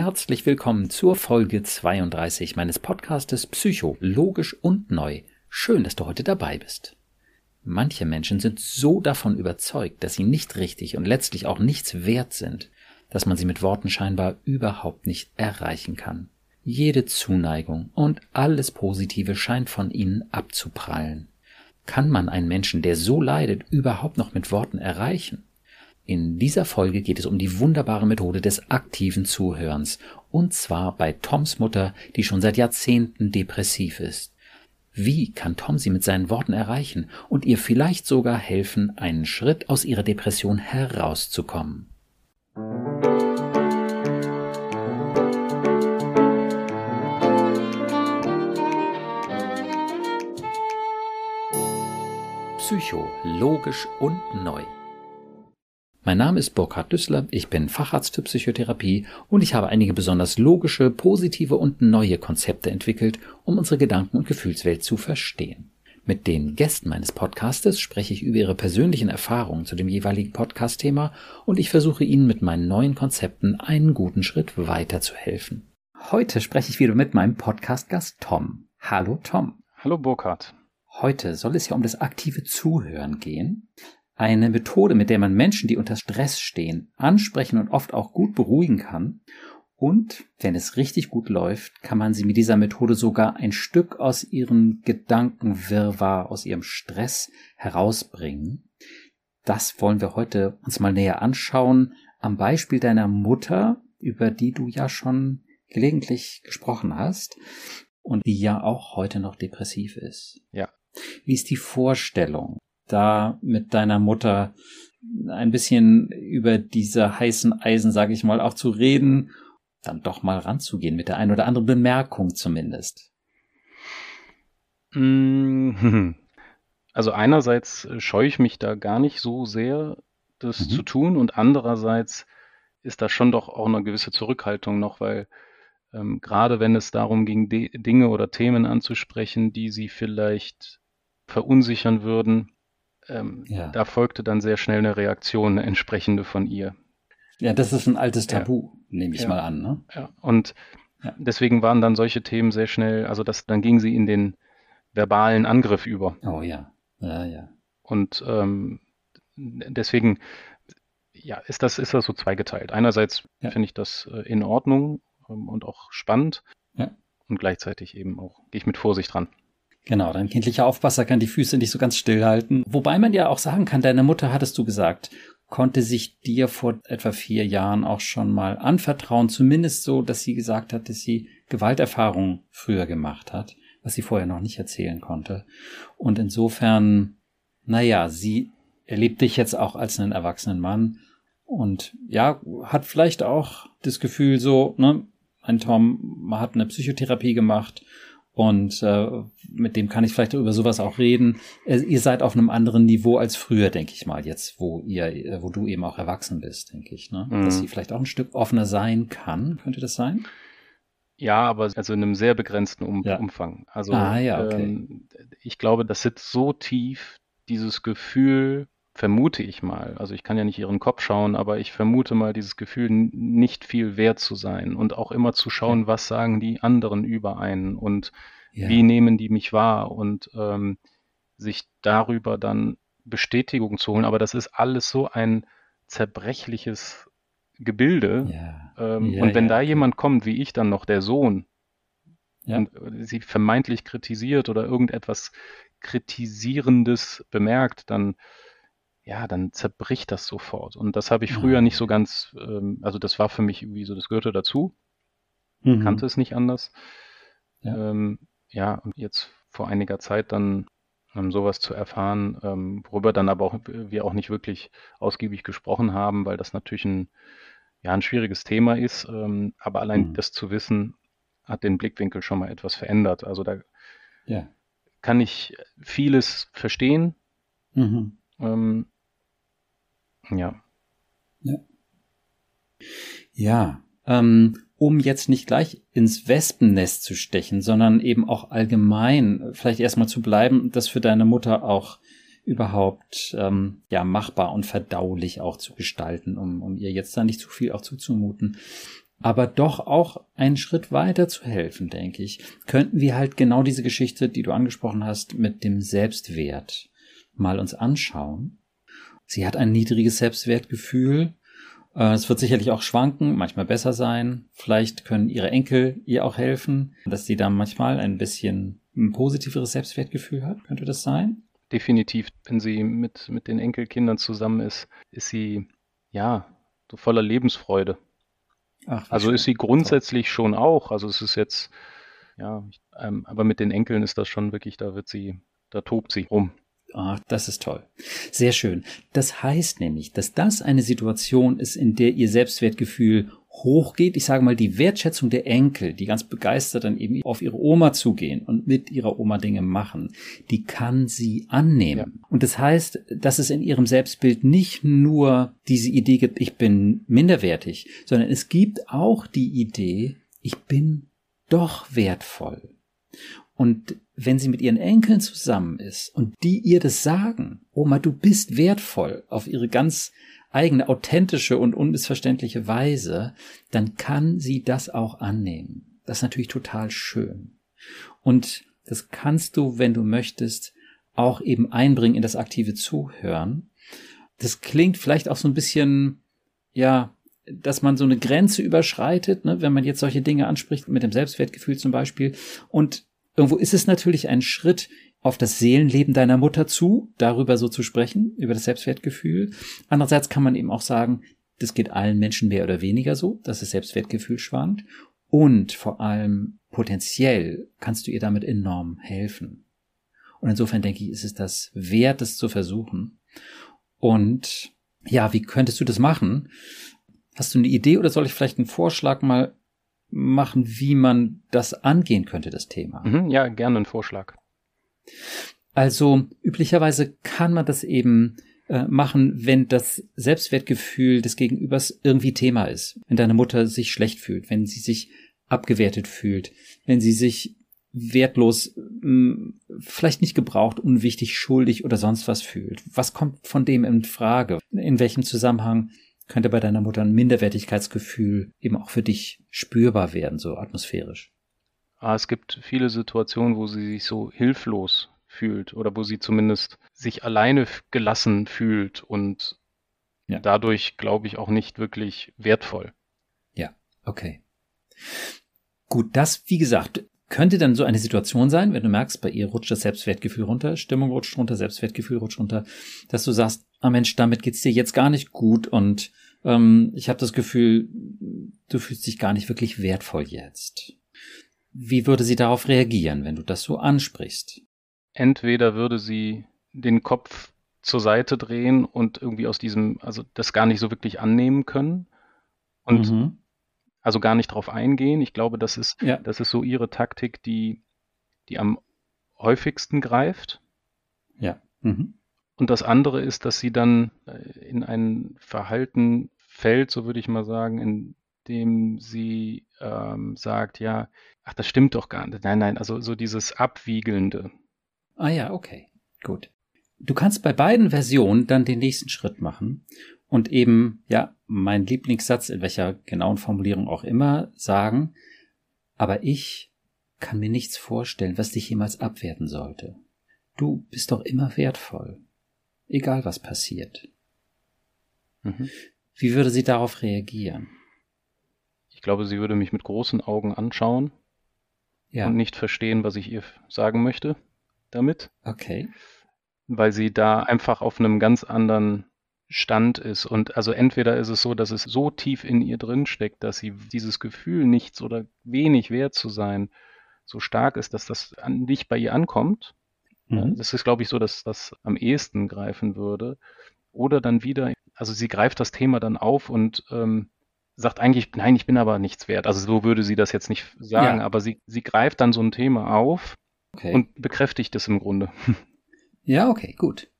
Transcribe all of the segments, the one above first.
Herzlich willkommen zur Folge 32 meines Podcastes Psycho, logisch und neu. Schön, dass du heute dabei bist. Manche Menschen sind so davon überzeugt, dass sie nicht richtig und letztlich auch nichts wert sind, dass man sie mit Worten scheinbar überhaupt nicht erreichen kann. Jede Zuneigung und alles Positive scheint von ihnen abzuprallen. Kann man einen Menschen, der so leidet, überhaupt noch mit Worten erreichen? In dieser Folge geht es um die wunderbare Methode des aktiven Zuhörens, und zwar bei Toms Mutter, die schon seit Jahrzehnten depressiv ist. Wie kann Tom sie mit seinen Worten erreichen und ihr vielleicht sogar helfen, einen Schritt aus ihrer Depression herauszukommen? Psycho, logisch und neu. Mein Name ist Burkhard Düssler, ich bin Facharzt für Psychotherapie und ich habe einige besonders logische, positive und neue Konzepte entwickelt, um unsere Gedanken- und Gefühlswelt zu verstehen. Mit den Gästen meines Podcastes spreche ich über ihre persönlichen Erfahrungen zu dem jeweiligen Podcast-Thema und ich versuche ihnen mit meinen neuen Konzepten einen guten Schritt weiterzuhelfen. Heute spreche ich wieder mit meinem Podcast-Gast Tom. Hallo Tom. Hallo Burkhard. Heute soll es ja um das aktive Zuhören gehen. Eine Methode, mit der man Menschen, die unter Stress stehen, ansprechen und oft auch gut beruhigen kann. Und wenn es richtig gut läuft, kann man sie mit dieser Methode sogar ein Stück aus ihrem Gedankenwirrwarr, aus ihrem Stress herausbringen. Das wollen wir heute uns mal näher anschauen am Beispiel deiner Mutter, über die du ja schon gelegentlich gesprochen hast und die ja auch heute noch depressiv ist. Ja. Wie ist die Vorstellung, da mit deiner Mutter ein bisschen über diese heißen Eisen, sage ich mal, auch zu reden, dann doch mal ranzugehen mit der einen oder anderen Bemerkung zumindest? Mm, also einerseits scheue ich mich da gar nicht so sehr, das mhm. zu tun, und andererseits ist da schon doch auch eine gewisse Zurückhaltung noch, weil ähm, gerade wenn es darum ging, Dinge oder Themen anzusprechen, die sie vielleicht verunsichern würden, ähm, ja. da folgte dann sehr schnell eine Reaktion, eine entsprechende von ihr. Ja, das ist ein altes Tabu, ja. nehme ich ja. mal an. Ne? Ja, und deswegen waren dann solche Themen sehr schnell, also das, dann ging sie in den verbalen Angriff über. Oh ja, ja, ja. Und ähm, deswegen, ja, ist das, ist das so zweigeteilt. Einerseits finde ich das äh, in Ordnung ähm, und auch spannend. Und gleichzeitig eben auch gehe ich mit Vorsicht ran. Genau, dein kindlicher Aufpasser kann die Füße nicht so ganz stillhalten. Wobei man ja auch sagen kann, deine Mutter, hattest du gesagt, konnte sich dir vor etwa vier Jahren auch schon mal anvertrauen, zumindest so, dass sie gesagt hat, dass sie Gewalterfahrungen früher gemacht hat, was sie vorher noch nicht erzählen konnte. Und insofern, naja, sie erlebt dich jetzt auch als einen erwachsenen Mann und ja, hat vielleicht auch das Gefühl so, ne, ein Tom hat eine Psychotherapie gemacht und äh, mit dem kann ich vielleicht über sowas auch reden. Äh, ihr seid auf einem anderen Niveau als früher, denke ich mal, jetzt, wo ihr, äh, wo du eben auch erwachsen bist, denke ich, ne? Mhm. Dass sie vielleicht auch ein Stück offener sein kann. Könnte das sein? Ja, aber also in einem sehr begrenzten um ja. Umfang. Also ah, ja, okay. ähm, ich glaube, das sitzt so tief, dieses Gefühl, vermute ich mal, also ich kann ja nicht ihren Kopf schauen, aber ich vermute mal dieses Gefühl, nicht viel wert zu sein und auch immer zu schauen, was sagen die anderen über einen und ja. wie nehmen die mich wahr und ähm, sich darüber dann Bestätigung zu holen. Aber das ist alles so ein zerbrechliches Gebilde. Ja. Ähm, ja, und wenn da jemand kommt, wie ich dann noch, der Sohn, und sie vermeintlich kritisiert oder irgendetwas Kritisierendes bemerkt, dann ja, dann zerbricht das sofort. Und das habe ich früher nicht so ganz, ähm, also das war für mich irgendwie so, das gehörte dazu. Mhm. Kannte es nicht anders. Ja. Ähm, ja, und jetzt vor einiger Zeit dann ähm, sowas zu erfahren, ähm, worüber dann aber auch wir auch nicht wirklich ausgiebig gesprochen haben, weil das natürlich ein, ja, ein schwieriges Thema ist. Ähm, aber allein mhm. das zu wissen, hat den Blickwinkel schon mal etwas verändert. Also da ja. kann ich vieles verstehen. Mhm. Ähm, ja. Ja. Ja. Ähm, um jetzt nicht gleich ins Wespennest zu stechen, sondern eben auch allgemein vielleicht erstmal zu bleiben, das für deine Mutter auch überhaupt ähm, ja machbar und verdaulich auch zu gestalten, um, um ihr jetzt da nicht zu viel auch zuzumuten. aber doch auch einen Schritt weiter zu helfen, denke ich, könnten wir halt genau diese Geschichte, die du angesprochen hast, mit dem Selbstwert mal uns anschauen. Sie hat ein niedriges Selbstwertgefühl. Äh, es wird sicherlich auch schwanken, manchmal besser sein. Vielleicht können ihre Enkel ihr auch helfen, dass sie da manchmal ein bisschen ein positiveres Selbstwertgefühl hat. Könnte das sein? Definitiv, wenn sie mit, mit den Enkelkindern zusammen ist, ist sie, ja, so voller Lebensfreude. Ach, also schön. ist sie grundsätzlich schon auch. Also es ist jetzt, ja, ähm, aber mit den Enkeln ist das schon wirklich, da wird sie, da tobt sie rum. Ach, das ist toll. Sehr schön. Das heißt nämlich, dass das eine Situation ist, in der ihr Selbstwertgefühl hochgeht. Ich sage mal, die Wertschätzung der Enkel, die ganz begeistert dann eben auf ihre Oma zugehen und mit ihrer Oma Dinge machen, die kann sie annehmen. Ja. Und das heißt, dass es in ihrem Selbstbild nicht nur diese Idee gibt, ich bin minderwertig, sondern es gibt auch die Idee, ich bin doch wertvoll. Und wenn sie mit ihren Enkeln zusammen ist und die ihr das sagen, Oma, du bist wertvoll auf ihre ganz eigene, authentische und unmissverständliche Weise, dann kann sie das auch annehmen. Das ist natürlich total schön. Und das kannst du, wenn du möchtest, auch eben einbringen in das aktive Zuhören. Das klingt vielleicht auch so ein bisschen, ja, dass man so eine Grenze überschreitet, ne, wenn man jetzt solche Dinge anspricht, mit dem Selbstwertgefühl zum Beispiel. Und Irgendwo ist es natürlich ein Schritt auf das Seelenleben deiner Mutter zu, darüber so zu sprechen, über das Selbstwertgefühl. Andererseits kann man eben auch sagen, das geht allen Menschen mehr oder weniger so, dass das Selbstwertgefühl schwankt. Und vor allem potenziell kannst du ihr damit enorm helfen. Und insofern denke ich, ist es das wert, es zu versuchen. Und ja, wie könntest du das machen? Hast du eine Idee oder soll ich vielleicht einen Vorschlag mal machen, wie man das angehen könnte, das Thema. Mhm, ja, gerne einen Vorschlag. Also üblicherweise kann man das eben äh, machen, wenn das Selbstwertgefühl des Gegenübers irgendwie Thema ist. Wenn deine Mutter sich schlecht fühlt, wenn sie sich abgewertet fühlt, wenn sie sich wertlos, mh, vielleicht nicht gebraucht, unwichtig, schuldig oder sonst was fühlt. Was kommt von dem in Frage? In welchem Zusammenhang könnte bei deiner Mutter ein Minderwertigkeitsgefühl eben auch für dich spürbar werden, so atmosphärisch. Ah, es gibt viele Situationen, wo sie sich so hilflos fühlt oder wo sie zumindest sich alleine gelassen fühlt und ja. dadurch, glaube ich, auch nicht wirklich wertvoll. Ja, okay. Gut, das, wie gesagt, könnte dann so eine Situation sein, wenn du merkst, bei ihr rutscht das Selbstwertgefühl runter, Stimmung rutscht runter, Selbstwertgefühl rutscht runter, dass du sagst, ah Mensch, damit geht's dir jetzt gar nicht gut und ähm, ich habe das Gefühl, du fühlst dich gar nicht wirklich wertvoll jetzt. Wie würde sie darauf reagieren, wenn du das so ansprichst? Entweder würde sie den Kopf zur Seite drehen und irgendwie aus diesem, also das gar nicht so wirklich annehmen können und mhm. Also gar nicht drauf eingehen. Ich glaube, das ist, ja. das ist so ihre Taktik, die, die am häufigsten greift. Ja. Mhm. Und das andere ist, dass sie dann äh, in ein Verhalten fällt, so würde ich mal sagen, in dem sie ähm, sagt, ja, ach, das stimmt doch gar nicht. Nein, nein, also so dieses Abwiegelnde. Ah ja, okay, gut. Du kannst bei beiden Versionen dann den nächsten Schritt machen und eben, ja, mein Lieblingssatz, in welcher genauen Formulierung auch immer, sagen, aber ich kann mir nichts vorstellen, was dich jemals abwerten sollte. Du bist doch immer wertvoll egal was passiert. Mhm. Wie würde sie darauf reagieren? Ich glaube, sie würde mich mit großen Augen anschauen ja. und nicht verstehen, was ich ihr sagen möchte damit. Okay. Weil sie da einfach auf einem ganz anderen Stand ist. Und also entweder ist es so, dass es so tief in ihr drin steckt, dass sie dieses Gefühl, nichts oder wenig wert zu sein, so stark ist, dass das an dich bei ihr ankommt Mhm. Das ist, glaube ich, so, dass das am ehesten greifen würde. Oder dann wieder, also sie greift das Thema dann auf und ähm, sagt eigentlich, nein, ich bin aber nichts wert. Also so würde sie das jetzt nicht sagen, ja. aber sie, sie greift dann so ein Thema auf okay. und bekräftigt es im Grunde. Ja, okay, gut.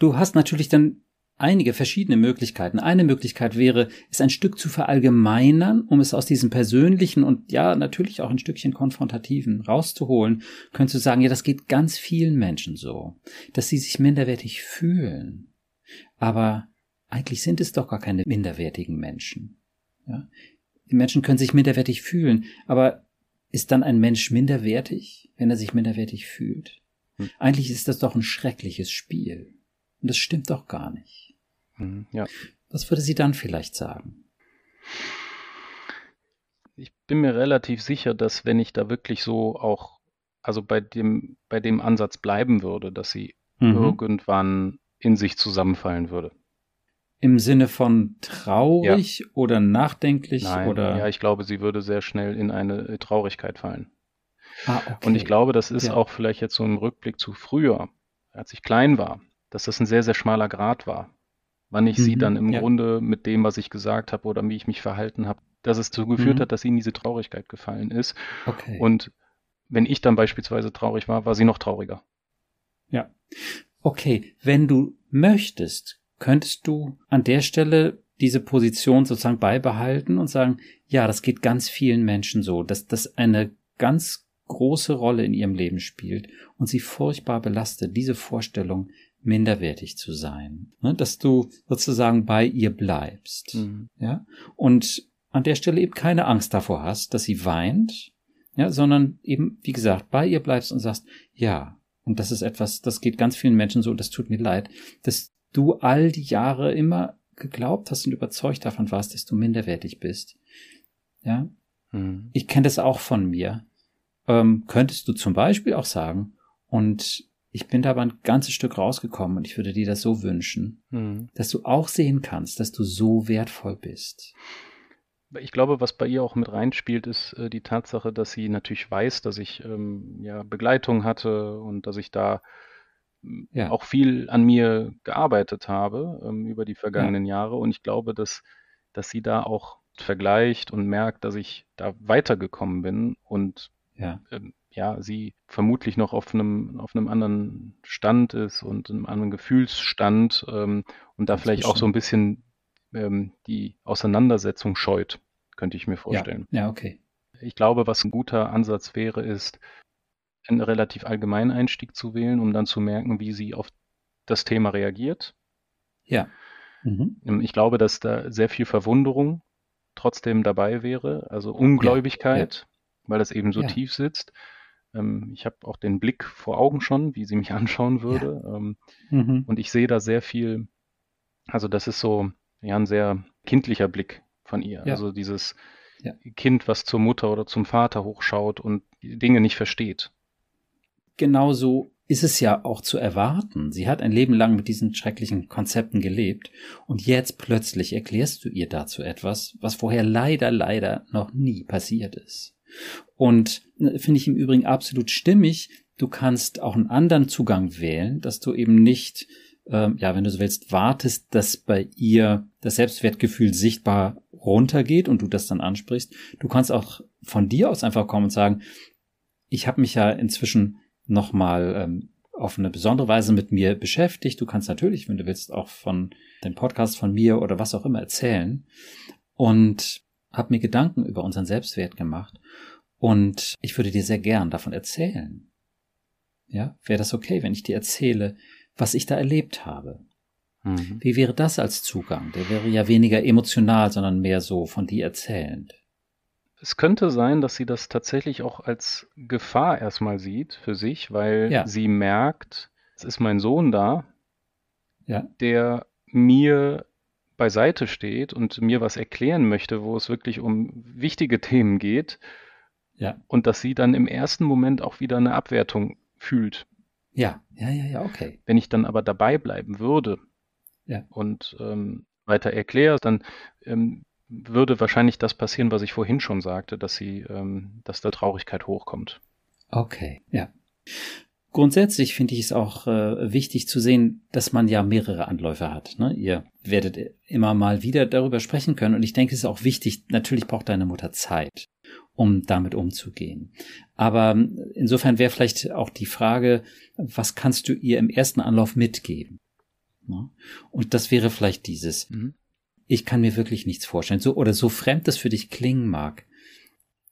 Du hast natürlich dann einige verschiedene Möglichkeiten. Eine Möglichkeit wäre, es ein Stück zu verallgemeinern, um es aus diesem persönlichen und ja, natürlich auch ein Stückchen konfrontativen rauszuholen, könntest du sagen, ja, das geht ganz vielen Menschen so, dass sie sich minderwertig fühlen. Aber eigentlich sind es doch gar keine minderwertigen Menschen. Ja? die Menschen können sich minderwertig fühlen, aber ist dann ein Mensch minderwertig, wenn er sich minderwertig fühlt? Hm. Eigentlich ist das doch ein schreckliches Spiel. Und das stimmt doch gar nicht. Hm, ja. Was würde sie dann vielleicht sagen? Ich bin mir relativ sicher, dass wenn ich da wirklich so auch, also bei dem, bei dem Ansatz bleiben würde, dass sie mhm. irgendwann in sich zusammenfallen würde. Im Sinne von traurig ja. oder nachdenklich Nein, oder? Ja, ich glaube, sie würde sehr schnell in eine Traurigkeit fallen. Ah, okay. Und ich glaube, das ist ja. auch vielleicht jetzt so ein Rückblick zu früher, als ich klein war, dass das ein sehr, sehr schmaler Grad war. Wann ich mhm, sie dann im ja. Grunde mit dem, was ich gesagt habe oder wie ich mich verhalten habe, dass es dazu geführt mhm. hat, dass sie in diese Traurigkeit gefallen ist. Okay. Und wenn ich dann beispielsweise traurig war, war sie noch trauriger. Ja. Okay, wenn du möchtest, könntest du an der Stelle diese Position sozusagen beibehalten und sagen, ja, das geht ganz vielen Menschen so, dass das eine ganz große Rolle in ihrem Leben spielt und sie furchtbar belastet, diese Vorstellung, minderwertig zu sein, ne, dass du sozusagen bei ihr bleibst, mhm. ja, und an der Stelle eben keine Angst davor hast, dass sie weint, ja, sondern eben, wie gesagt, bei ihr bleibst und sagst, ja, und das ist etwas, das geht ganz vielen Menschen so, das tut mir leid, dass du all die Jahre immer geglaubt hast und überzeugt davon warst, dass du minderwertig bist. Ja, mhm. ich kenne das auch von mir. Ähm, könntest du zum Beispiel auch sagen, und ich bin da aber ein ganzes Stück rausgekommen und ich würde dir das so wünschen, mhm. dass du auch sehen kannst, dass du so wertvoll bist. Ich glaube, was bei ihr auch mit reinspielt, ist äh, die Tatsache, dass sie natürlich weiß, dass ich ähm, ja Begleitung hatte und dass ich da ja. auch viel an mir gearbeitet habe ähm, über die vergangenen ja. Jahre. Und ich glaube, dass, dass sie da auch vergleicht und merkt, dass ich da weitergekommen bin und ja, ähm, ja sie vermutlich noch auf einem, auf einem anderen Stand ist und einem anderen Gefühlsstand ähm, und da Ganz vielleicht auch so ein bisschen ähm, die Auseinandersetzung scheut, könnte ich mir vorstellen. Ja, ja, okay. Ich glaube, was ein guter Ansatz wäre, ist, einen relativ allgemeinen Einstieg zu wählen, um dann zu merken, wie sie auf das Thema reagiert. Ja. Mhm. Ähm, ich glaube, dass da sehr viel Verwunderung trotzdem dabei wäre, also Ungläubigkeit, ja, ja. weil das eben so tief sitzt. Ähm, ich habe auch den Blick vor Augen schon, wie sie mich anschauen würde. Ähm, mhm. Und ich sehe da sehr viel, also das ist so ja ein sehr kindlicher Blick von ihr. Also dieses Kind, was zur Mutter oder zum Vater hochschaut und Dinge nicht versteht genauso ist es ja auch zu erwarten. Sie hat ein Leben lang mit diesen schrecklichen Konzepten gelebt und jetzt plötzlich erklärst du ihr dazu etwas, was vorher leider, leider noch nie passiert ist. Und äh, finde ich im Übrigen absolut stimmig. Du kannst auch einen anderen Zugang wählen, dass du eben nicht, ähm, ja, wenn du so willst, wartest, dass bei ihr das Selbstwertgefühl sichtbar runtergeht und du das dann ansprichst. Du kannst auch von dir aus einfach kommen und sagen, ich habe mich ja inzwischen nochmal ähm, auf eine besondere Weise mit mir beschäftigt. Du kannst natürlich, wenn du willst, auch von dem Podcast von mir oder was auch immer erzählen. Und habe mir Gedanken über unseren Selbstwert gemacht. Und ich würde dir sehr gern davon erzählen. Ja, wäre das okay, wenn ich dir erzähle, was ich da erlebt habe? Mhm. Wie wäre das als Zugang? Der wäre ja weniger emotional, sondern mehr so von dir erzählend. Es könnte sein, dass sie das tatsächlich auch als Gefahr erstmal sieht für sich, weil ja. sie merkt, es ist mein Sohn da, ja. der mir beiseite steht und mir was erklären möchte, wo es wirklich um wichtige Themen geht. Ja. Und dass sie dann im ersten Moment auch wieder eine Abwertung fühlt. Ja, ja, ja, ja, okay. Wenn ich dann aber dabei bleiben würde ja. und ähm, weiter erkläre, dann ähm, würde wahrscheinlich das passieren, was ich vorhin schon sagte, dass sie, ähm, dass da Traurigkeit hochkommt. Okay, ja. Grundsätzlich finde ich es auch äh, wichtig zu sehen, dass man ja mehrere Anläufe hat. Ne? Ihr werdet immer mal wieder darüber sprechen können und ich denke, es ist auch wichtig, natürlich braucht deine Mutter Zeit, um damit umzugehen. Aber ähm, insofern wäre vielleicht auch die Frage, was kannst du ihr im ersten Anlauf mitgeben? Ne? Und das wäre vielleicht dieses. Mhm ich kann mir wirklich nichts vorstellen. So oder so fremd das für dich klingen mag.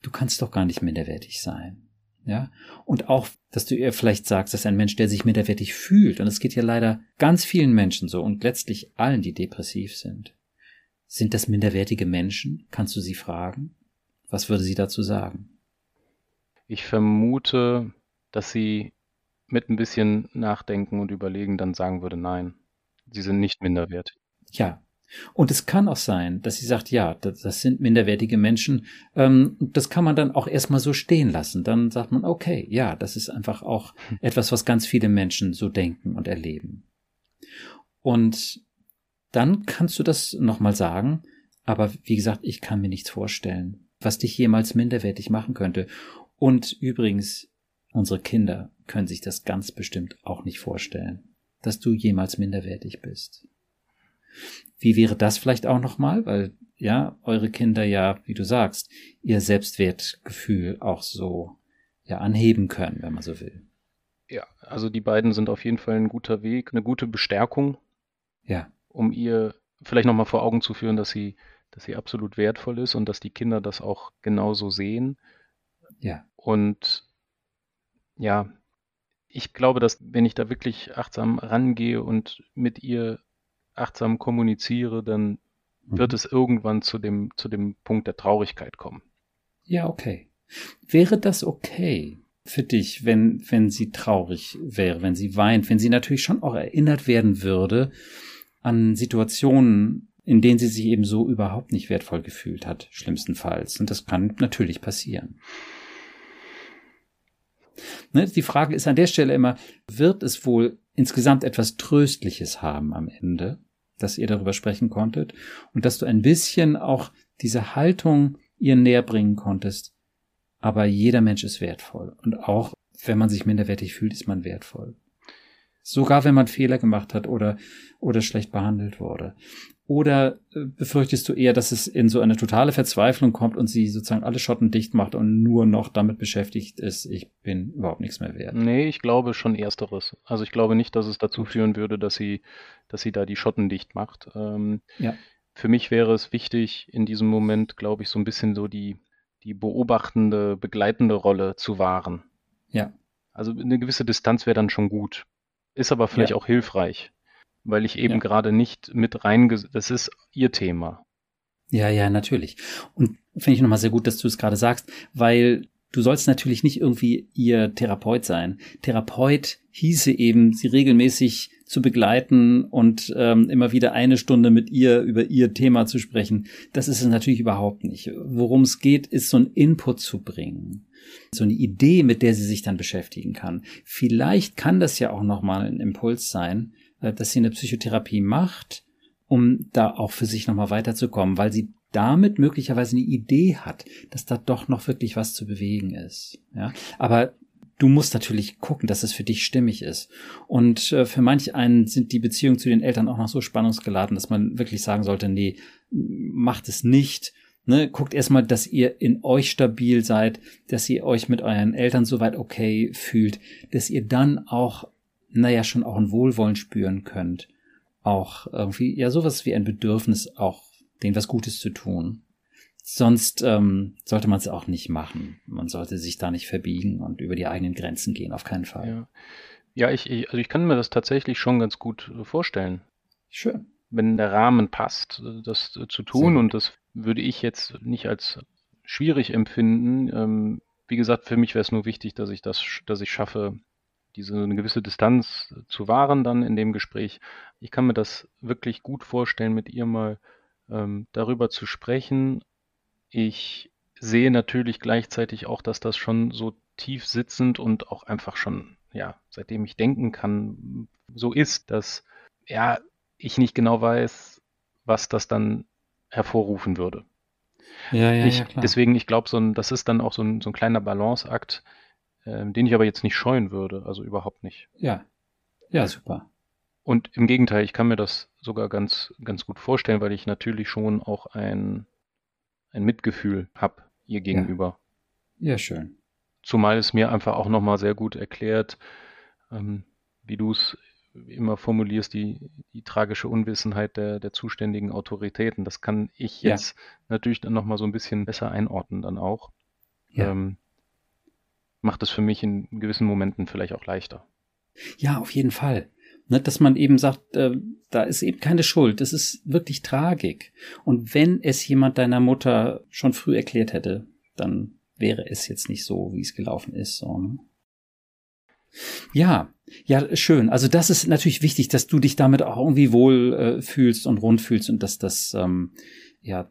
Du kannst doch gar nicht minderwertig sein. Ja. Und auch, dass du ihr vielleicht sagst, dass ein Mensch, der sich minderwertig fühlt, und es geht ja leider ganz vielen Menschen so und letztlich allen, die depressiv sind, Sind das minderwertige Menschen? Kannst du sie fragen? Was würde sie dazu sagen? Ich vermute, dass sie mit ein bisschen Nachdenken und Überlegen dann sagen würde, nein, sie sind nicht minderwertig. Ja. Und es kann auch sein, dass sie sagt, ja, das, das sind minderwertige Menschen. Ähm, das kann man dann auch erstmal so stehen lassen. Dann sagt man, okay, ja, das ist einfach auch hm. etwas, was ganz viele Menschen so denken und erleben. Und dann kannst du das nochmal sagen. Aber wie gesagt, ich kann mir nichts vorstellen, was dich jemals minderwertig machen könnte. Und übrigens, unsere Kinder können sich das ganz bestimmt auch nicht vorstellen, dass du jemals minderwertig bist. Wie wäre das vielleicht auch nochmal? Weil, ja, eure Kinder ja, wie du sagst, ihr Selbstwertgefühl auch so, ja, anheben können, wenn man so will. Ja, also die beiden sind auf jeden Fall ein guter Weg, eine gute Bestärkung. Ja. Um ihr vielleicht nochmal vor Augen zu führen, dass sie, dass sie absolut wertvoll ist und dass die Kinder das auch genauso sehen. Ja. Und ja, ich glaube, dass wenn ich da wirklich achtsam rangehe und mit ihr achtsam kommuniziere, dann mhm. wird es irgendwann zu dem, zu dem Punkt der Traurigkeit kommen. Ja, okay. Wäre das okay für dich, wenn, wenn sie traurig wäre, wenn sie weint, wenn sie natürlich schon auch erinnert werden würde an Situationen, in denen sie sich eben so überhaupt nicht wertvoll gefühlt hat, schlimmstenfalls. Und das kann natürlich passieren. Ne, die Frage ist an der Stelle immer, wird es wohl insgesamt etwas Tröstliches haben am Ende, dass ihr darüber sprechen konntet und dass du ein bisschen auch diese Haltung ihr näher bringen konntest. Aber jeder Mensch ist wertvoll und auch wenn man sich minderwertig fühlt, ist man wertvoll. Sogar wenn man Fehler gemacht hat oder, oder schlecht behandelt wurde. Oder äh, befürchtest du eher, dass es in so eine totale Verzweiflung kommt und sie sozusagen alle Schotten dicht macht und nur noch damit beschäftigt ist, ich bin überhaupt nichts mehr wert? Nee, ich glaube schon ersteres. Also ich glaube nicht, dass es dazu führen würde, dass sie, dass sie da die Schotten dicht macht. Ähm, ja. Für mich wäre es wichtig, in diesem Moment, glaube ich, so ein bisschen so die, die beobachtende, begleitende Rolle zu wahren. Ja. Also eine gewisse Distanz wäre dann schon gut. Ist aber vielleicht ja. auch hilfreich weil ich eben ja. gerade nicht mit reinges... Das ist ihr Thema. Ja, ja, natürlich. Und finde ich nochmal sehr gut, dass du es gerade sagst, weil du sollst natürlich nicht irgendwie ihr Therapeut sein. Therapeut hieße eben, sie regelmäßig zu begleiten und ähm, immer wieder eine Stunde mit ihr über ihr Thema zu sprechen. Das ist es natürlich überhaupt nicht. Worum es geht, ist so ein Input zu bringen. So eine Idee, mit der sie sich dann beschäftigen kann. Vielleicht kann das ja auch nochmal ein Impuls sein, äh, dass sie eine Psychotherapie macht, um da auch für sich nochmal weiterzukommen, weil sie damit möglicherweise eine Idee hat, dass da doch noch wirklich was zu bewegen ist. Ja, aber du musst natürlich gucken, dass es für dich stimmig ist. Und äh, für manch einen sind die Beziehungen zu den Eltern auch noch so spannungsgeladen, dass man wirklich sagen sollte, nee, macht es nicht. Ne, guckt erstmal, dass ihr in euch stabil seid, dass ihr euch mit euren Eltern soweit okay fühlt, dass ihr dann auch naja, schon auch ein Wohlwollen spüren könnt. Auch irgendwie, ja, sowas wie ein Bedürfnis, auch denen was Gutes zu tun. Sonst ähm, sollte man es auch nicht machen. Man sollte sich da nicht verbiegen und über die eigenen Grenzen gehen, auf keinen Fall. Ja, ja ich, ich, also ich kann mir das tatsächlich schon ganz gut äh, vorstellen. Schön. Wenn der Rahmen passt, äh, das äh, zu tun, und das würde ich jetzt nicht als schwierig empfinden. Ähm, wie gesagt, für mich wäre es nur wichtig, dass ich das, dass ich schaffe, diese eine gewisse Distanz zu wahren dann in dem Gespräch. Ich kann mir das wirklich gut vorstellen, mit ihr mal ähm, darüber zu sprechen. Ich sehe natürlich gleichzeitig auch, dass das schon so tief sitzend und auch einfach schon, ja, seitdem ich denken kann, so ist, dass ja, ich nicht genau weiß, was das dann hervorrufen würde. Ja, ja, ich, ja. Deswegen, ich glaube, so das ist dann auch so ein, so ein kleiner Balanceakt, ähm, den ich aber jetzt nicht scheuen würde, also überhaupt nicht. Ja, ja, super. Und im Gegenteil, ich kann mir das sogar ganz, ganz gut vorstellen, weil ich natürlich schon auch ein, ein Mitgefühl habe ihr gegenüber. Ja, ja schön. Zumal es mir einfach auch nochmal sehr gut erklärt, ähm, wie du es immer formulierst, die, die tragische Unwissenheit der, der zuständigen Autoritäten. Das kann ich jetzt ja. natürlich dann nochmal so ein bisschen besser einordnen dann auch. Ja. Ähm, macht es für mich in gewissen Momenten vielleicht auch leichter. Ja, auf jeden Fall. Ne, dass man eben sagt, äh, da ist eben keine Schuld, das ist wirklich Tragik. Und wenn es jemand deiner Mutter schon früh erklärt hätte, dann wäre es jetzt nicht so, wie es gelaufen ist. So, ne? Ja, ja, schön. Also das ist natürlich wichtig, dass du dich damit auch irgendwie wohl äh, fühlst und rund fühlst und dass das ähm, ja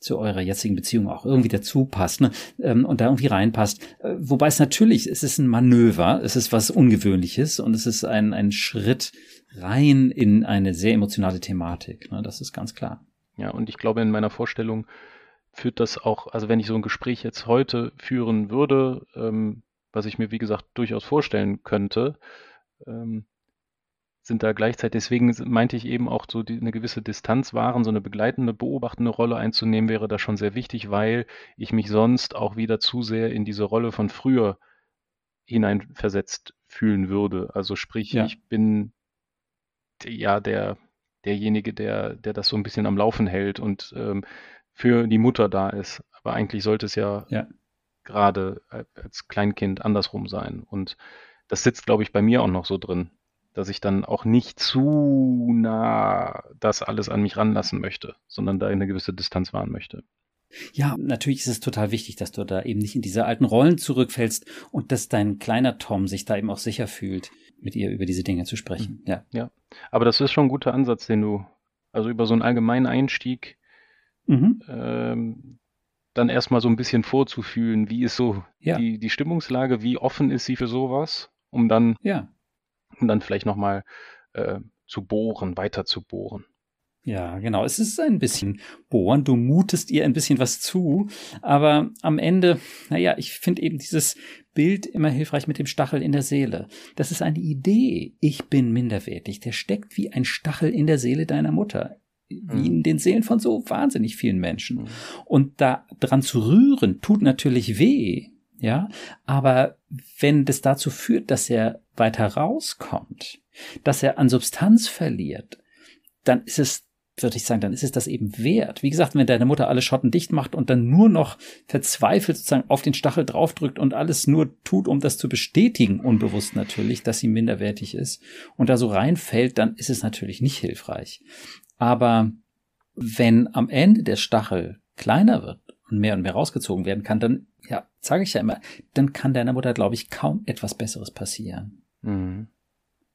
zu eurer jetzigen Beziehung auch irgendwie dazu passt ne? ähm, und da irgendwie reinpasst. Äh, wobei es natürlich, es ist ein Manöver, es ist was Ungewöhnliches und es ist ein, ein Schritt rein in eine sehr emotionale Thematik. Ne? Das ist ganz klar. Ja, und ich glaube, in meiner Vorstellung führt das auch, also wenn ich so ein Gespräch jetzt heute führen würde, ähm, was ich mir, wie gesagt, durchaus vorstellen könnte, ähm, sind da gleichzeitig, deswegen meinte ich eben auch so die, eine gewisse Distanz wahren, so eine begleitende, beobachtende Rolle einzunehmen, wäre da schon sehr wichtig, weil ich mich sonst auch wieder zu sehr in diese Rolle von früher hineinversetzt fühlen würde. Also sprich, ja. ich bin ja der, derjenige, der, der das so ein bisschen am Laufen hält und ähm, für die Mutter da ist. Aber eigentlich sollte es ja, ja. Gerade als Kleinkind andersrum sein. Und das sitzt, glaube ich, bei mir auch noch so drin dass ich dann auch nicht zu nah das alles an mich ranlassen möchte, sondern da eine gewisse Distanz wahren möchte. Ja, natürlich ist es total wichtig, dass du da eben nicht in diese alten Rollen zurückfällst und dass dein kleiner Tom sich da eben auch sicher fühlt, mit ihr über diese Dinge zu sprechen. Mhm. Ja. Ja. Aber das ist schon ein guter Ansatz, den du, also über so einen allgemeinen Einstieg, mhm. ähm, dann erstmal so ein bisschen vorzufühlen, wie ist so ja. die, die Stimmungslage, wie offen ist sie für sowas, um dann ja und dann vielleicht nochmal äh, zu bohren, weiter zu bohren. Ja, genau. Es ist ein bisschen bohren. Du mutest ihr ein bisschen was zu. Aber am Ende, naja, ich finde eben dieses Bild immer hilfreich mit dem Stachel in der Seele. Das ist eine Idee. Ich bin minderwertig. Der steckt wie ein Stachel in der Seele deiner Mutter. Wie mhm. in den Seelen von so wahnsinnig vielen Menschen. Mhm. Und da dran zu rühren, tut natürlich weh ja, aber wenn das dazu führt, dass er weiter rauskommt, dass er an Substanz verliert, dann ist es, würde ich sagen, dann ist es das eben wert. Wie gesagt, wenn deine Mutter alle Schotten dicht macht und dann nur noch verzweifelt sozusagen auf den Stachel draufdrückt und alles nur tut, um das zu bestätigen, unbewusst natürlich, dass sie minderwertig ist und da so reinfällt, dann ist es natürlich nicht hilfreich. Aber wenn am Ende der Stachel kleiner wird und mehr und mehr rausgezogen werden kann, dann ja, sage ich ja immer, dann kann deiner Mutter, glaube ich, kaum etwas Besseres passieren. Mhm.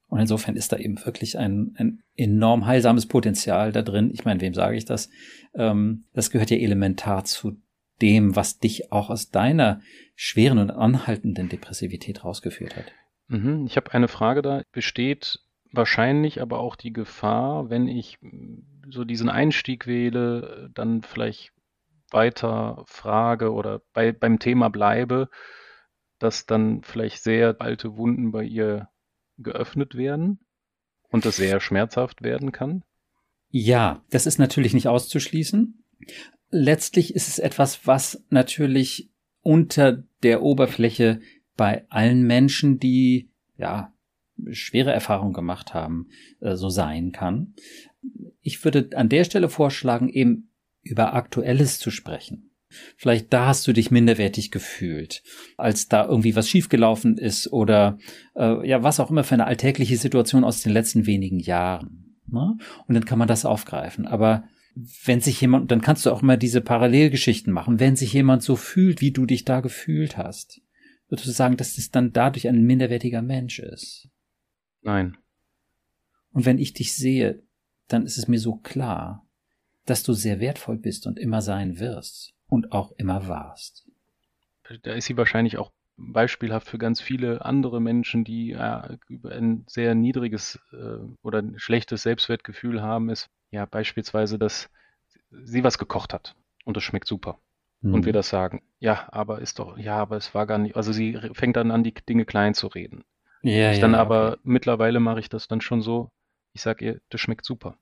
Und insofern ist da eben wirklich ein, ein enorm heilsames Potenzial da drin. Ich meine, wem sage ich das? Ähm, das gehört ja elementar zu dem, was dich auch aus deiner schweren und anhaltenden Depressivität rausgeführt hat. Mhm. Ich habe eine Frage da. Besteht wahrscheinlich aber auch die Gefahr, wenn ich so diesen Einstieg wähle, dann vielleicht weiter frage oder bei, beim Thema bleibe, dass dann vielleicht sehr alte Wunden bei ihr geöffnet werden und das sehr schmerzhaft werden kann? Ja, das ist natürlich nicht auszuschließen. Letztlich ist es etwas, was natürlich unter der Oberfläche bei allen Menschen, die ja schwere Erfahrungen gemacht haben, äh, so sein kann. Ich würde an der Stelle vorschlagen, eben über Aktuelles zu sprechen. Vielleicht da hast du dich minderwertig gefühlt, als da irgendwie was schiefgelaufen ist oder äh, ja, was auch immer für eine alltägliche Situation aus den letzten wenigen Jahren. Ne? Und dann kann man das aufgreifen. Aber wenn sich jemand, dann kannst du auch immer diese Parallelgeschichten machen. Wenn sich jemand so fühlt, wie du dich da gefühlt hast, würdest du sagen, dass es dann dadurch ein minderwertiger Mensch ist? Nein. Und wenn ich dich sehe, dann ist es mir so klar, dass du sehr wertvoll bist und immer sein wirst und auch immer warst. Da ist sie wahrscheinlich auch beispielhaft für ganz viele andere Menschen, die äh, ein sehr niedriges äh, oder ein schlechtes Selbstwertgefühl haben, ist ja beispielsweise, dass sie was gekocht hat und es schmeckt super. Mhm. Und wir das sagen, ja, aber ist doch, ja, aber es war gar nicht, also sie fängt dann an, die Dinge klein zu reden. Ja, ich ja, dann aber okay. mittlerweile mache ich das dann schon so, ich sage ihr, das schmeckt super.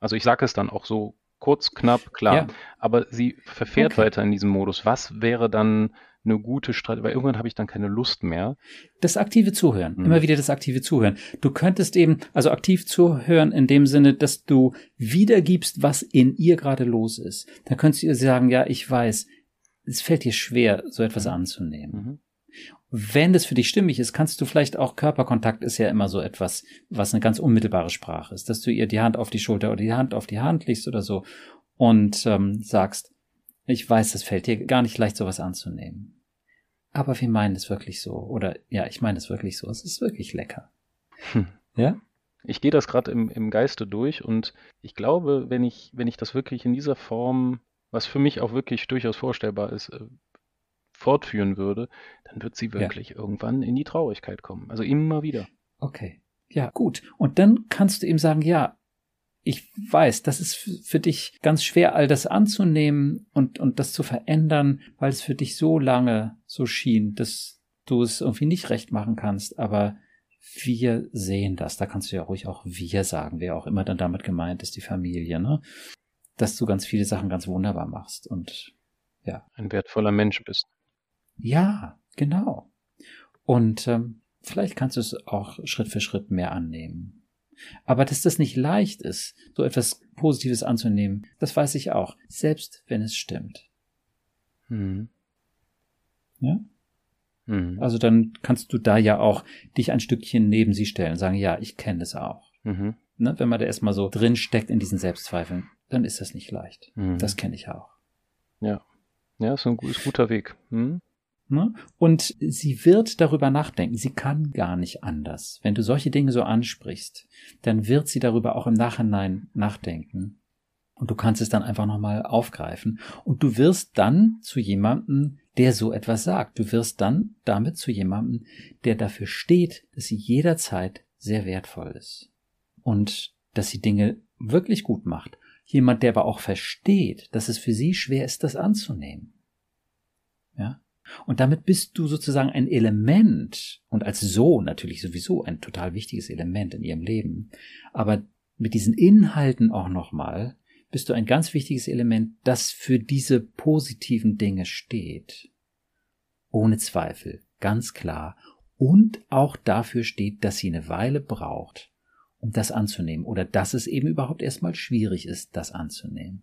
Also ich sage es dann auch so Kurz, knapp, klar. Ja. Aber sie verfährt okay. weiter in diesem Modus. Was wäre dann eine gute Strategie? Weil irgendwann habe ich dann keine Lust mehr. Das aktive Zuhören. Mhm. Immer wieder das aktive Zuhören. Du könntest eben, also aktiv zuhören in dem Sinne, dass du wiedergibst, was in ihr gerade los ist. Dann könntest du ihr sagen, ja, ich weiß, es fällt dir schwer, so etwas mhm. anzunehmen. Mhm. Wenn das für dich stimmig ist, kannst du vielleicht auch Körperkontakt ist ja immer so etwas, was eine ganz unmittelbare Sprache ist, dass du ihr die Hand auf die Schulter oder die Hand auf die Hand legst oder so und ähm, sagst, ich weiß, es fällt dir gar nicht leicht, sowas anzunehmen. Aber wir meinen es wirklich so. Oder ja, ich meine es wirklich so. Es ist wirklich lecker. Hm. Ja? Ich gehe das gerade im, im Geiste durch und ich glaube, wenn ich, wenn ich das wirklich in dieser Form, was für mich auch wirklich durchaus vorstellbar ist, äh, fortführen würde, dann wird sie wirklich ja. irgendwann in die Traurigkeit kommen. Also immer wieder. Okay. Ja, gut. Und dann kannst du ihm sagen, ja, ich weiß, das ist für dich ganz schwer, all das anzunehmen und, und das zu verändern, weil es für dich so lange so schien, dass du es irgendwie nicht recht machen kannst, aber wir sehen das. Da kannst du ja ruhig auch wir sagen, wer auch immer dann damit gemeint ist, die Familie, ne? Dass du ganz viele Sachen ganz wunderbar machst und ja. Ein wertvoller Mensch bist. Ja, genau. Und ähm, vielleicht kannst du es auch Schritt für Schritt mehr annehmen. Aber dass das nicht leicht ist, so etwas Positives anzunehmen, das weiß ich auch, selbst wenn es stimmt. Mhm. Ja? Mhm. Also dann kannst du da ja auch dich ein Stückchen neben sie stellen, sagen, ja, ich kenne es auch. Mhm. Ne? Wenn man da erstmal so drin steckt in diesen Selbstzweifeln, dann ist das nicht leicht. Mhm. Das kenne ich auch. Ja. Ja, ist ein ist guter Weg. Mhm. Ne? Und sie wird darüber nachdenken. Sie kann gar nicht anders. Wenn du solche Dinge so ansprichst, dann wird sie darüber auch im Nachhinein nachdenken. Und du kannst es dann einfach nochmal aufgreifen. Und du wirst dann zu jemandem, der so etwas sagt. Du wirst dann damit zu jemandem, der dafür steht, dass sie jederzeit sehr wertvoll ist. Und dass sie Dinge wirklich gut macht. Jemand, der aber auch versteht, dass es für sie schwer ist, das anzunehmen. Ja? Und damit bist du sozusagen ein Element und als Sohn natürlich sowieso ein total wichtiges Element in ihrem Leben. Aber mit diesen Inhalten auch nochmal bist du ein ganz wichtiges Element, das für diese positiven Dinge steht. Ohne Zweifel, ganz klar. Und auch dafür steht, dass sie eine Weile braucht, um das anzunehmen. Oder dass es eben überhaupt erstmal schwierig ist, das anzunehmen.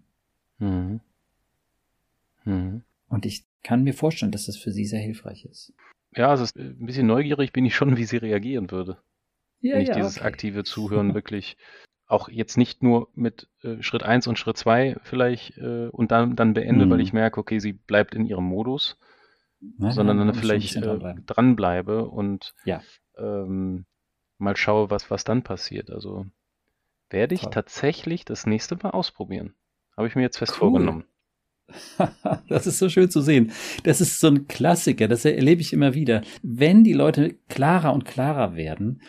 Mhm. Mhm. Und ich kann mir vorstellen, dass das für sie sehr hilfreich ist. Ja, also ein bisschen neugierig bin ich schon, wie sie reagieren würde. Ja, wenn ich ja, dieses okay. aktive Zuhören wirklich auch jetzt nicht nur mit äh, Schritt 1 und Schritt 2 vielleicht äh, und dann, dann beende, mhm. weil ich merke, okay, sie bleibt in ihrem Modus, Nein, sondern dann vielleicht äh, dranbleibe und ja. ähm, mal schaue, was, was dann passiert. Also werde ich Toll. tatsächlich das nächste Mal ausprobieren. Habe ich mir jetzt fest cool. vorgenommen. das ist so schön zu sehen. Das ist so ein Klassiker, das erlebe ich immer wieder. Wenn die Leute klarer und klarer werden,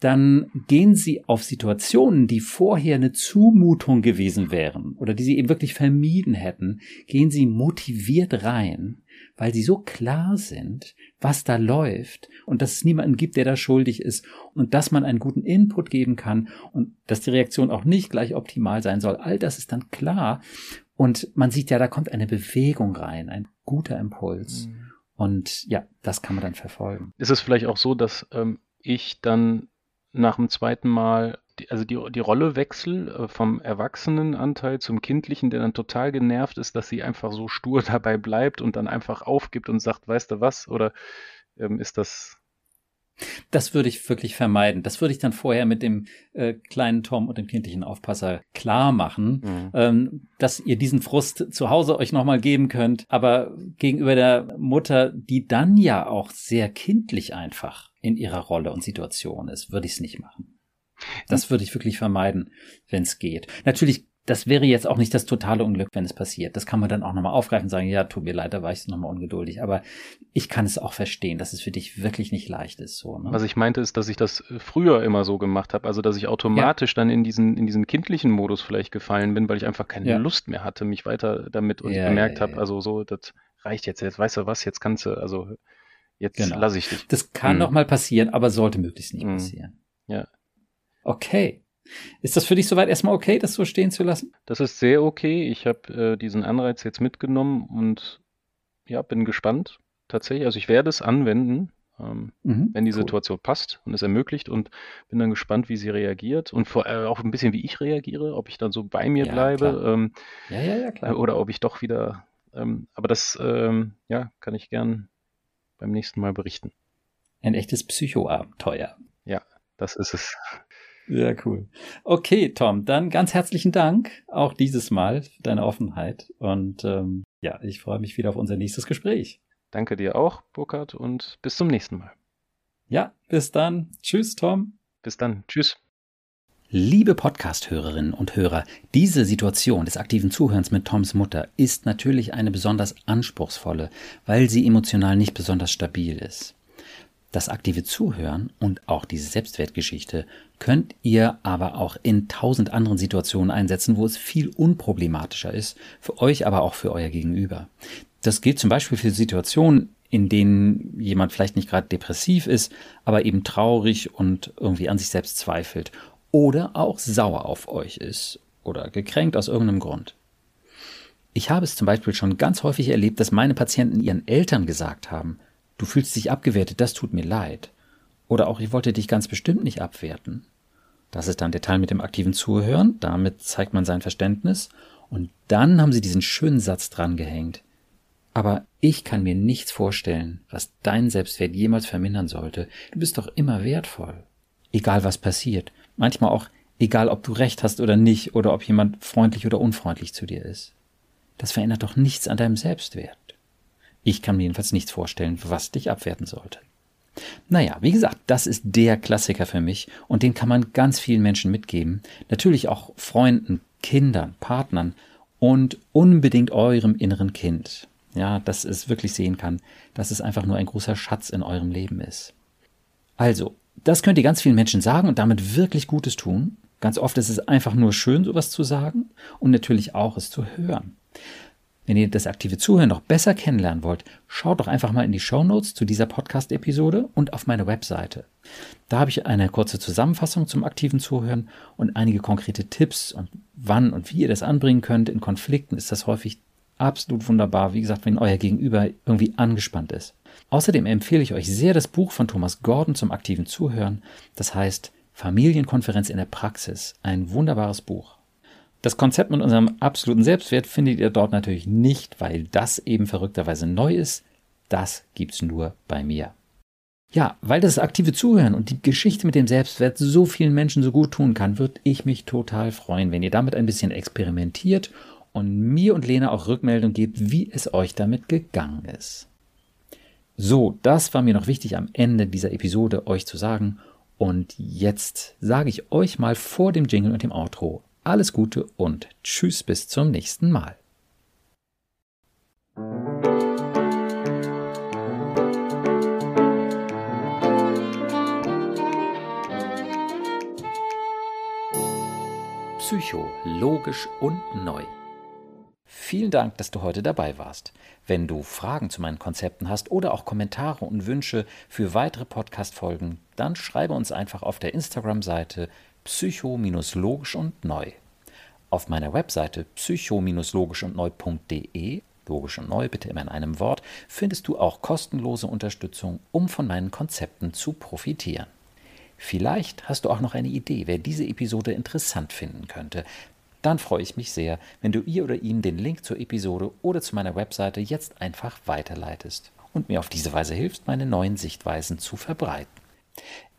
dann gehen sie auf Situationen, die vorher eine Zumutung gewesen wären oder die sie eben wirklich vermieden hätten, gehen sie motiviert rein, weil sie so klar sind, was da läuft und dass es niemanden gibt, der da schuldig ist und dass man einen guten Input geben kann und dass die Reaktion auch nicht gleich optimal sein soll. All das ist dann klar und man sieht ja, da kommt eine Bewegung rein, ein guter Impuls. Mhm. Und ja, das kann man dann verfolgen. Ist es vielleicht auch so, dass ähm, ich dann nach dem zweiten Mal, die, also die, die Rolle wechsel äh, vom Erwachsenenanteil zum Kindlichen, der dann total genervt ist, dass sie einfach so stur dabei bleibt und dann einfach aufgibt und sagt, weißt du was? Oder ähm, ist das das würde ich wirklich vermeiden. Das würde ich dann vorher mit dem äh, kleinen Tom und dem kindlichen Aufpasser klar machen, mhm. ähm, dass ihr diesen Frust zu Hause euch nochmal geben könnt. Aber gegenüber der Mutter, die dann ja auch sehr kindlich einfach in ihrer Rolle und Situation ist, würde ich es nicht machen. Das würde ich wirklich vermeiden, wenn es geht. Natürlich das wäre jetzt auch nicht das totale Unglück, wenn es passiert. Das kann man dann auch nochmal aufgreifen und sagen, ja, tut mir leid, da war ich nochmal ungeduldig. Aber ich kann es auch verstehen, dass es für dich wirklich nicht leicht ist. So, ne? Was ich meinte, ist, dass ich das äh, früher immer so gemacht habe. Also, dass ich automatisch ja. dann in diesen, in diesen kindlichen Modus vielleicht gefallen bin, weil ich einfach keine ja. Lust mehr hatte, mich weiter damit und ja, gemerkt habe, also so, das reicht jetzt. Jetzt weißt du was, jetzt kannst du, also jetzt genau. lasse ich dich. Das kann hm. noch mal passieren, aber sollte möglichst nicht hm. passieren. Ja. Okay. Ist das für dich soweit erstmal okay, das so stehen zu lassen? Das ist sehr okay. Ich habe äh, diesen Anreiz jetzt mitgenommen und ja, bin gespannt tatsächlich. Also ich werde es anwenden, ähm, mhm, wenn die cool. Situation passt und es ermöglicht und bin dann gespannt, wie sie reagiert und vor, äh, auch ein bisschen, wie ich reagiere, ob ich dann so bei mir ja, bleibe ähm, ja, ja, ja, klar. oder ob ich doch wieder, ähm, aber das ähm, ja, kann ich gern beim nächsten Mal berichten. Ein echtes Psychoabenteuer. Ja, das ist es. Sehr cool. Okay, Tom, dann ganz herzlichen Dank auch dieses Mal für deine Offenheit. Und ähm, ja, ich freue mich wieder auf unser nächstes Gespräch. Danke dir auch, Burkhard, und bis zum nächsten Mal. Ja, bis dann. Tschüss, Tom. Bis dann. Tschüss. Liebe Podcast-Hörerinnen und Hörer, diese Situation des aktiven Zuhörens mit Toms Mutter ist natürlich eine besonders anspruchsvolle, weil sie emotional nicht besonders stabil ist. Das aktive Zuhören und auch diese Selbstwertgeschichte könnt ihr aber auch in tausend anderen Situationen einsetzen, wo es viel unproblematischer ist, für euch aber auch für euer Gegenüber. Das gilt zum Beispiel für Situationen, in denen jemand vielleicht nicht gerade depressiv ist, aber eben traurig und irgendwie an sich selbst zweifelt oder auch sauer auf euch ist oder gekränkt aus irgendeinem Grund. Ich habe es zum Beispiel schon ganz häufig erlebt, dass meine Patienten ihren Eltern gesagt haben, Du fühlst dich abgewertet, das tut mir leid. Oder auch, ich wollte dich ganz bestimmt nicht abwerten. Das ist dann der Teil mit dem aktiven Zuhören, damit zeigt man sein Verständnis. Und dann haben sie diesen schönen Satz dran gehängt. Aber ich kann mir nichts vorstellen, was dein Selbstwert jemals vermindern sollte. Du bist doch immer wertvoll. Egal was passiert. Manchmal auch egal, ob du recht hast oder nicht, oder ob jemand freundlich oder unfreundlich zu dir ist. Das verändert doch nichts an deinem Selbstwert. Ich kann mir jedenfalls nichts vorstellen, was dich abwerten sollte. Naja, wie gesagt, das ist der Klassiker für mich und den kann man ganz vielen Menschen mitgeben. Natürlich auch Freunden, Kindern, Partnern und unbedingt eurem inneren Kind. Ja, dass es wirklich sehen kann, dass es einfach nur ein großer Schatz in eurem Leben ist. Also, das könnt ihr ganz vielen Menschen sagen und damit wirklich Gutes tun. Ganz oft ist es einfach nur schön, sowas zu sagen und natürlich auch es zu hören. Wenn ihr das aktive Zuhören noch besser kennenlernen wollt, schaut doch einfach mal in die Show Notes zu dieser Podcast-Episode und auf meine Webseite. Da habe ich eine kurze Zusammenfassung zum aktiven Zuhören und einige konkrete Tipps und wann und wie ihr das anbringen könnt. In Konflikten ist das häufig absolut wunderbar, wie gesagt, wenn euer Gegenüber irgendwie angespannt ist. Außerdem empfehle ich euch sehr das Buch von Thomas Gordon zum aktiven Zuhören. Das heißt Familienkonferenz in der Praxis. Ein wunderbares Buch. Das Konzept mit unserem absoluten Selbstwert findet ihr dort natürlich nicht, weil das eben verrückterweise neu ist. Das gibt's nur bei mir. Ja, weil das aktive Zuhören und die Geschichte mit dem Selbstwert so vielen Menschen so gut tun kann, würde ich mich total freuen, wenn ihr damit ein bisschen experimentiert und mir und Lena auch Rückmeldung gebt, wie es euch damit gegangen ist. So, das war mir noch wichtig am Ende dieser Episode euch zu sagen. Und jetzt sage ich euch mal vor dem Jingle und dem Outro alles Gute und tschüss bis zum nächsten Mal. Psycho, logisch und neu. Vielen Dank, dass du heute dabei warst. Wenn du Fragen zu meinen Konzepten hast oder auch Kommentare und Wünsche für weitere Podcast-Folgen, dann schreibe uns einfach auf der Instagram-Seite psycho-logisch und neu. Auf meiner Webseite psycho-logisch und neu.de logisch und neu, bitte immer in einem Wort, findest du auch kostenlose Unterstützung, um von meinen Konzepten zu profitieren. Vielleicht hast du auch noch eine Idee, wer diese Episode interessant finden könnte. Dann freue ich mich sehr, wenn du ihr oder ihm den Link zur Episode oder zu meiner Webseite jetzt einfach weiterleitest und mir auf diese Weise hilfst, meine neuen Sichtweisen zu verbreiten.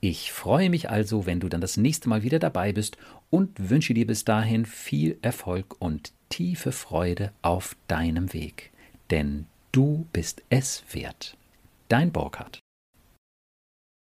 Ich freue mich also, wenn du dann das nächste Mal wieder dabei bist und wünsche dir bis dahin viel Erfolg und tiefe Freude auf deinem Weg. Denn du bist es wert. Dein Burkhardt.